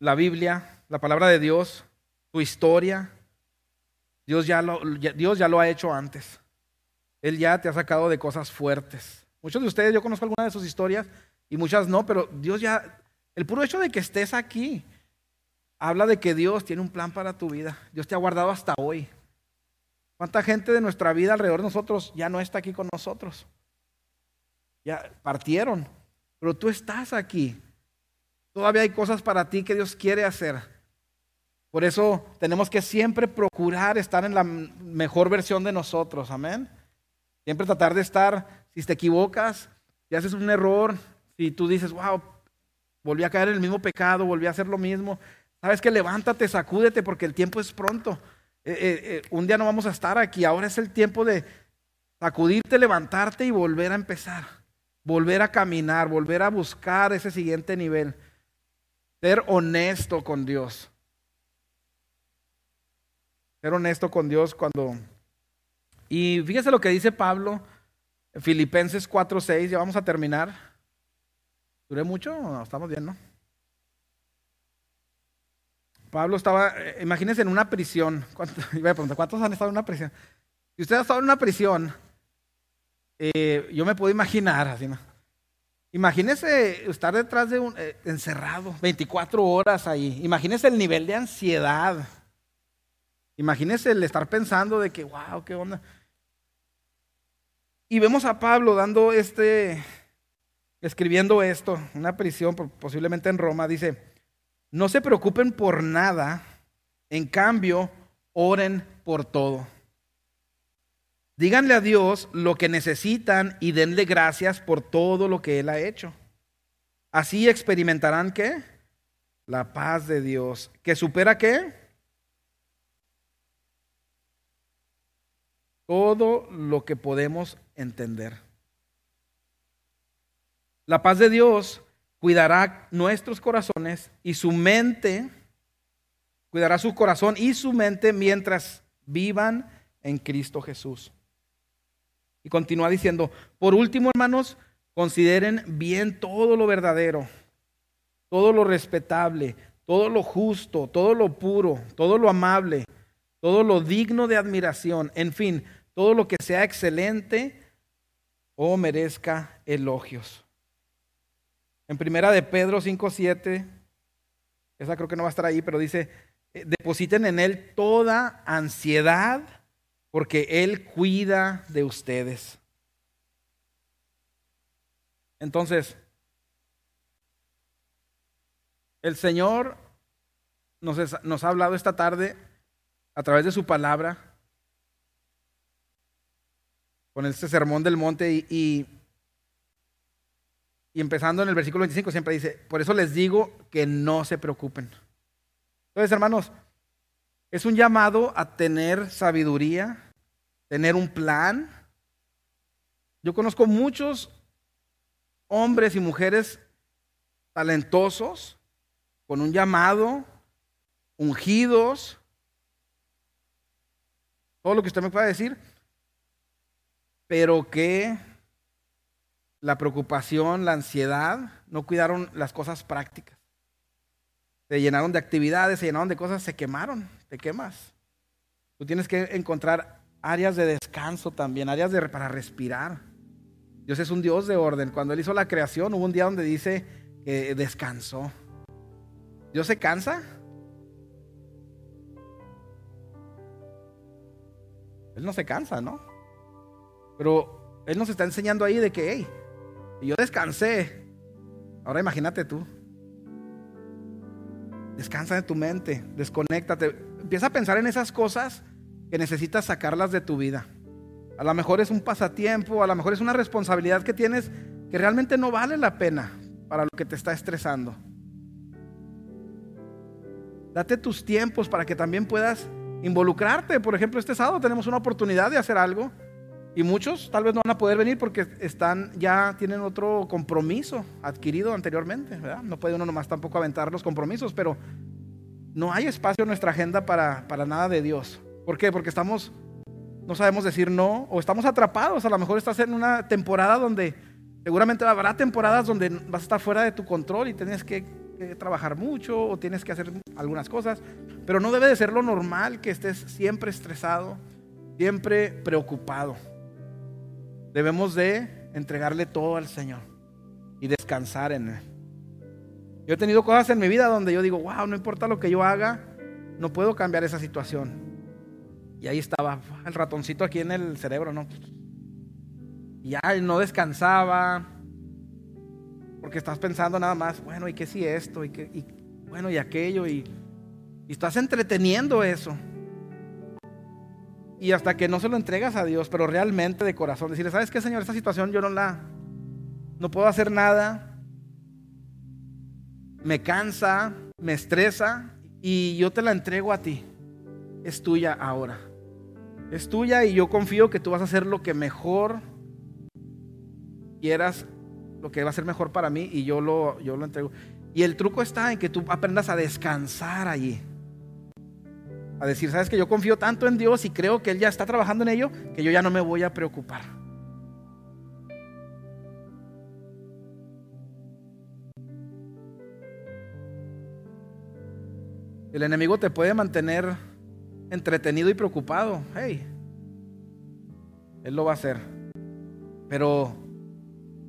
La Biblia, la palabra de Dios, tu historia, Dios ya lo, Dios ya lo ha hecho antes. Él ya te ha sacado de cosas fuertes. Muchos de ustedes, yo conozco algunas de sus historias y muchas no, pero Dios ya, el puro hecho de que estés aquí, habla de que Dios tiene un plan para tu vida. Dios te ha guardado hasta hoy. ¿Cuánta gente de nuestra vida alrededor de nosotros ya no está aquí con nosotros? Ya partieron, pero tú estás aquí. Todavía hay cosas para ti que Dios quiere hacer. Por eso tenemos que siempre procurar estar en la mejor versión de nosotros. Amén. Siempre tratar de estar, si te equivocas, si haces un error, si tú dices, wow, volví a caer en el mismo pecado, volví a hacer lo mismo, sabes que levántate, sacúdete porque el tiempo es pronto. Eh, eh, eh, un día no vamos a estar aquí, ahora es el tiempo de sacudirte, levantarte y volver a empezar, volver a caminar, volver a buscar ese siguiente nivel, ser honesto con Dios. Ser honesto con Dios cuando... Y fíjese lo que dice Pablo, en Filipenses 4:6, ya vamos a terminar. ¿Duré mucho? No, estamos bien, ¿no? Pablo estaba, eh, imagínense en una prisión. ¿Cuántos, *laughs* ¿cuántos han estado en una prisión? Si usted ha estado en una prisión, eh, yo me puedo imaginar así. Imagínese estar detrás de un eh, encerrado 24 horas ahí. Imagínese el nivel de ansiedad. Imagínese el estar pensando de que, wow, qué onda. Y vemos a Pablo dando este, escribiendo esto, una prisión, posiblemente en Roma, dice, no se preocupen por nada, en cambio, oren por todo. Díganle a Dios lo que necesitan y denle gracias por todo lo que Él ha hecho. Así experimentarán qué? La paz de Dios. ¿Que supera qué? Todo lo que podemos entender. La paz de Dios cuidará nuestros corazones y su mente, cuidará su corazón y su mente mientras vivan en Cristo Jesús. Y continúa diciendo, por último, hermanos, consideren bien todo lo verdadero, todo lo respetable, todo lo justo, todo lo puro, todo lo amable, todo lo digno de admiración, en fin, todo lo que sea excelente o merezca elogios. En primera de Pedro 5:7, esa creo que no va a estar ahí, pero dice, eh, depositen en él toda ansiedad porque él cuida de ustedes. Entonces, el Señor nos, ha hablado esta tarde a través de su palabra, con este sermón del monte y y empezando en el versículo 25 siempre dice, por eso les digo que no se preocupen. Entonces, hermanos, es un llamado a tener sabiduría, tener un plan. Yo conozco muchos hombres y mujeres talentosos, con un llamado, ungidos, todo lo que usted me pueda decir, pero que la preocupación, la ansiedad, no cuidaron las cosas prácticas. Se llenaron de actividades, se llenaron de cosas, se quemaron, te quemas. Tú tienes que encontrar áreas de descanso también, áreas para respirar. Dios es un Dios de orden. Cuando Él hizo la creación, hubo un día donde dice que descansó. ¿Dios se cansa? Él no se cansa, ¿no? Pero Él nos está enseñando ahí de que, hey, yo descansé. Ahora imagínate tú. Descansa de tu mente, desconéctate. Empieza a pensar en esas cosas que necesitas sacarlas de tu vida. A lo mejor es un pasatiempo, a lo mejor es una responsabilidad que tienes que realmente no vale la pena para lo que te está estresando. Date tus tiempos para que también puedas involucrarte. Por ejemplo, este sábado tenemos una oportunidad de hacer algo y muchos tal vez no van a poder venir porque están, ya tienen otro compromiso adquirido anteriormente. No puede uno nomás tampoco aventar los compromisos, pero no hay espacio en nuestra agenda para, para nada de Dios. ¿Por qué? Porque estamos, no sabemos decir no o estamos atrapados. A lo mejor estás en una temporada donde seguramente habrá temporadas donde vas a estar fuera de tu control y tienes que, que trabajar mucho o tienes que hacer algunas cosas, pero no debe de ser lo normal que estés siempre estresado, siempre preocupado. Debemos de entregarle todo al Señor y descansar en Él. Yo he tenido cosas en mi vida donde yo digo, wow, no importa lo que yo haga, no puedo cambiar esa situación. Y ahí estaba el ratoncito aquí en el cerebro, ¿no? Y ya no descansaba, porque estás pensando nada más, bueno, ¿y qué si esto? ¿Y, qué, y bueno, y aquello? Y, y estás entreteniendo eso. Y hasta que no se lo entregas a Dios, pero realmente de corazón, decirle, ¿sabes qué, Señor? Esta situación yo no la, no puedo hacer nada. Me cansa, me estresa y yo te la entrego a ti. Es tuya ahora. Es tuya y yo confío que tú vas a hacer lo que mejor quieras, lo que va a ser mejor para mí y yo lo, yo lo entrego. Y el truco está en que tú aprendas a descansar allí. A decir, sabes que yo confío tanto en Dios y creo que Él ya está trabajando en ello, que yo ya no me voy a preocupar. El enemigo te puede mantener entretenido y preocupado. Hey, Él lo va a hacer. Pero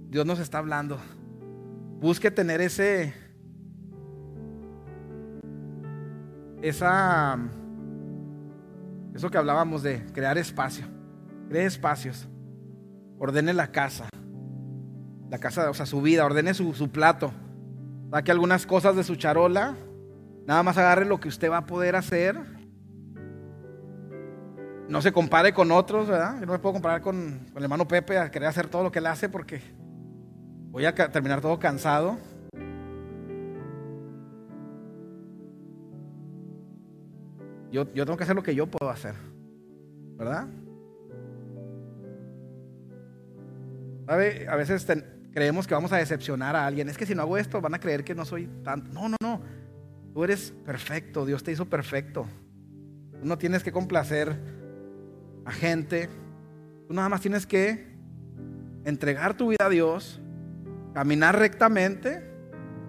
Dios nos está hablando. Busque tener ese, esa, eso que hablábamos de crear espacio. Cree espacios. Ordene la casa. La casa, o sea, su vida. Ordene su, su plato. Saque algunas cosas de su charola. Nada más agarre lo que usted va a poder hacer. No se compare con otros, ¿verdad? Yo no me puedo comparar con, el hermano Pepe a querer hacer todo lo que él hace porque voy a terminar todo cansado. Yo, tengo que hacer lo que yo puedo hacer. ¿Verdad? ¿Sabe? A veces creemos que vamos a decepcionar a alguien. Es que si no hago esto van a creer que no soy tanto. No, no, no. Tú eres perfecto. Dios te hizo perfecto. No tienes que complacer a gente. Tú nada más tienes que entregar tu vida a Dios, caminar rectamente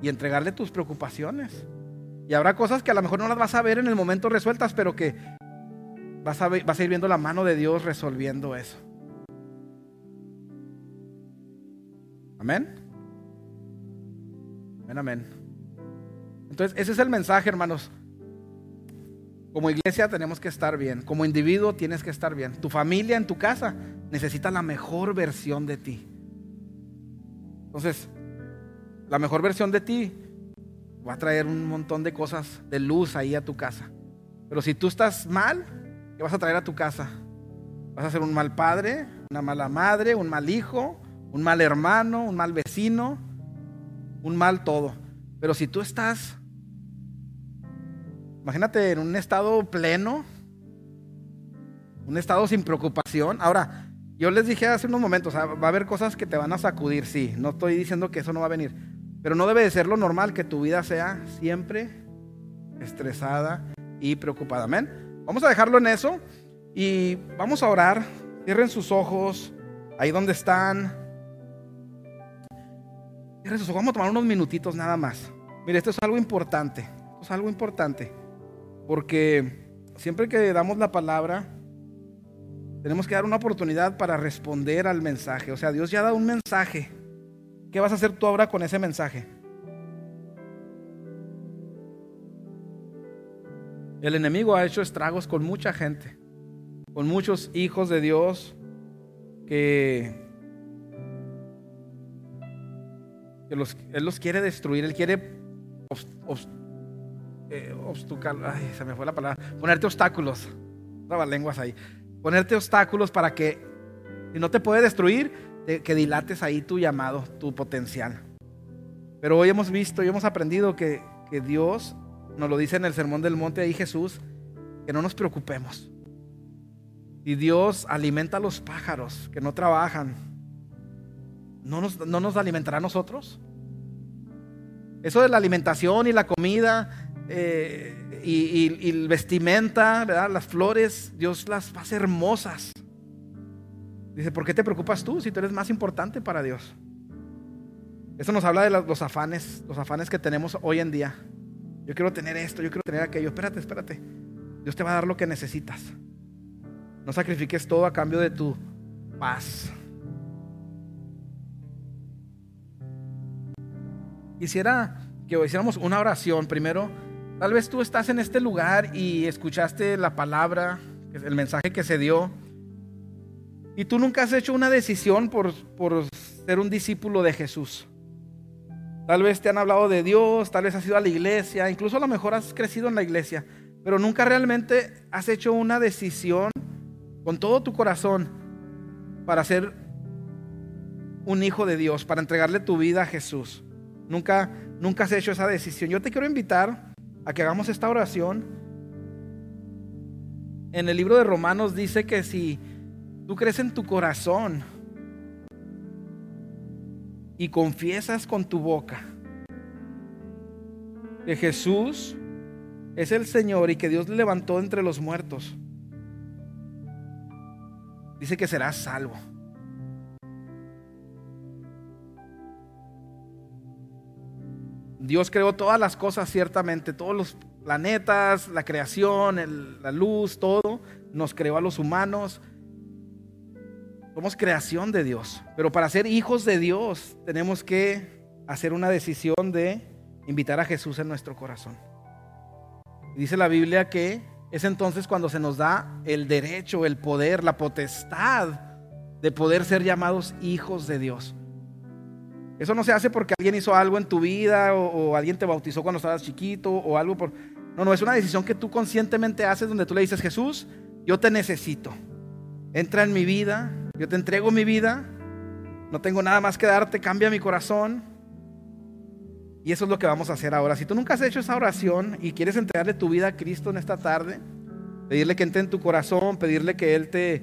y entregarle tus preocupaciones. Y habrá cosas que a lo mejor no las vas a ver en el momento resueltas, pero que vas a, vas a ir viendo la mano de Dios resolviendo eso. Amén. Amén, amén. Entonces, ese es el mensaje, hermanos. Como iglesia tenemos que estar bien. Como individuo tienes que estar bien. Tu familia en tu casa necesita la mejor versión de ti. Entonces, la mejor versión de ti va a traer un montón de cosas de luz ahí a tu casa. Pero si tú estás mal, ¿qué vas a traer a tu casa? Vas a ser un mal padre, una mala madre, un mal hijo, un mal hermano, un mal vecino, un mal todo. Pero si tú estás, imagínate en un estado pleno, un estado sin preocupación. Ahora, yo les dije hace unos momentos, va a haber cosas que te van a sacudir, sí. No estoy diciendo que eso no va a venir. Pero no debe de ser lo normal que tu vida sea siempre estresada y preocupada. Amén. Vamos a dejarlo en eso y vamos a orar. Cierren sus ojos ahí donde están. Cierren sus ojos. Vamos a tomar unos minutitos nada más. Mire, esto es algo importante. Esto es algo importante. Porque siempre que damos la palabra, tenemos que dar una oportunidad para responder al mensaje. O sea, Dios ya da un mensaje. ¿Qué vas a hacer tú ahora con ese mensaje? El enemigo ha hecho estragos con mucha gente, con muchos hijos de Dios que, los, Él los quiere destruir, Él quiere eh, ay, se me fue la palabra, ponerte obstáculos, lenguas ahí, ponerte obstáculos para que, si no te puede destruir, que dilates ahí tu llamado, tu potencial. Pero hoy hemos visto y hemos aprendido que, que Dios nos lo dice en el Sermón del Monte ahí Jesús, que no nos preocupemos. Y Dios alimenta a los pájaros que no trabajan. ¿No nos, no nos alimentará a nosotros? Eso de la alimentación y la comida eh, y, y, vestimenta, ¿verdad? las flores, Dios las hace hermosas. Dice, ¿por qué te preocupas tú si tú eres más importante para Dios? Eso nos habla de los afanes, los afanes que tenemos hoy en día. Yo quiero tener esto, yo quiero tener aquello. Espérate, espérate. Dios te va a dar lo que necesitas. No sacrifiques todo a cambio de tu paz. Quisiera que hiciéramos una oración. Primero, tal vez tú estás en este lugar y escuchaste la palabra, el mensaje que se dio y tú nunca has hecho una decisión por, ser un discípulo de Jesús. Tal vez te han hablado de Dios, tal vez has ido a la iglesia, incluso a lo mejor has crecido en la iglesia, pero nunca realmente has hecho una decisión con todo tu corazón para ser un hijo de Dios, para entregarle tu vida a Jesús. Nunca, nunca has hecho esa decisión. Yo te quiero invitar a que hagamos esta oración. En el libro de Romanos dice que si tú crees en tu corazón y confiesas con tu boca que Jesús es el Señor y que Dios le levantó entre los muertos, dice que serás salvo. Dios creó todas las cosas ciertamente, todos los planetas, la creación, la luz, todo. Nos creó a los humanos. Somos creación de Dios. Pero para ser hijos de Dios tenemos que hacer una decisión de invitar a Jesús en nuestro corazón. Dice la Biblia que es entonces cuando se nos da el derecho, el poder, la potestad de poder ser llamados hijos de Dios. Eso no se hace porque alguien hizo algo en tu vida o, alguien te bautizó cuando estabas chiquito o algo por... No, no, es una decisión que tú conscientemente haces donde tú le dices, Jesús, yo te necesito. Entra en mi vida, yo te entrego mi vida, no tengo nada más que darte, cambia mi corazón. Y eso es lo que vamos a hacer ahora. Si tú nunca has hecho esa oración y quieres entregarle tu vida a Cristo en esta tarde, pedirle que entre en tu corazón, pedirle que Él te,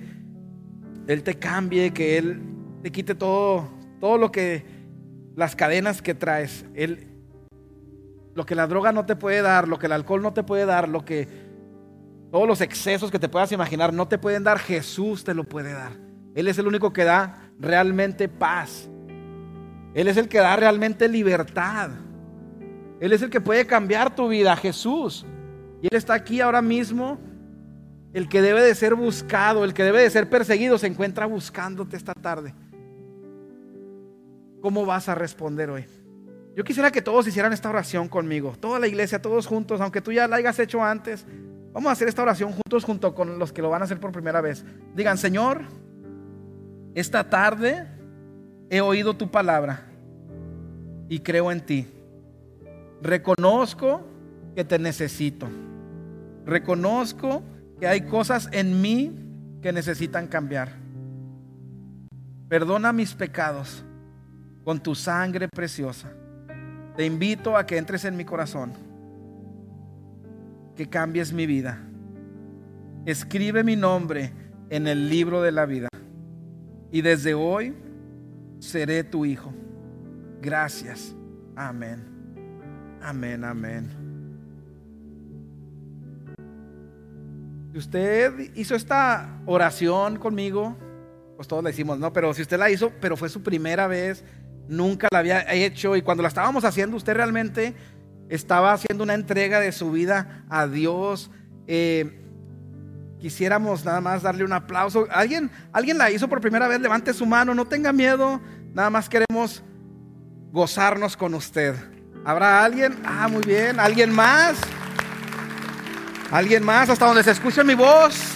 Él te cambie, que Él te quite todo, todo lo que las cadenas que traes, el, lo que la droga no te puede dar, lo que el alcohol no te puede dar, lo que todos los excesos que te puedas imaginar no te pueden dar, Jesús te lo puede dar. Él es el único que da realmente paz. Él es el que da realmente libertad. Él es el que puede cambiar tu vida, Jesús. Y Él está aquí ahora mismo. El que debe de ser buscado, el que debe de ser perseguido, se encuentra buscándote esta tarde. ¿Cómo vas a responder hoy? Yo quisiera que todos hicieran esta oración conmigo, toda la iglesia, todos juntos, aunque tú ya la hayas hecho antes. Vamos a hacer esta oración juntos junto con los que lo van a hacer por primera vez. Digan, Señor, esta tarde he oído tu palabra y creo en ti. Reconozco que te necesito. Reconozco que hay cosas en mí que necesitan cambiar. Perdona mis pecados con tu sangre preciosa. Te invito a que entres en mi corazón, que cambies mi vida. Escribe mi nombre en el libro de la vida. Y desde hoy seré tu hijo. Gracias. Amén. Amén, amén. Si usted hizo esta oración conmigo, pues todos la hicimos, ¿no? Pero si usted la hizo, pero fue su primera vez, nunca la había hecho y cuando la estábamos haciendo usted realmente estaba haciendo una entrega de su vida a Dios. Eh, quisiéramos nada más darle un aplauso. ¿Alguien, alguien la hizo por primera vez, levante su mano, no tenga miedo, nada más queremos gozarnos con usted. ¿Habrá alguien? Ah, muy bien. ¿Alguien más? ¿Alguien más? Hasta donde se escuche mi voz.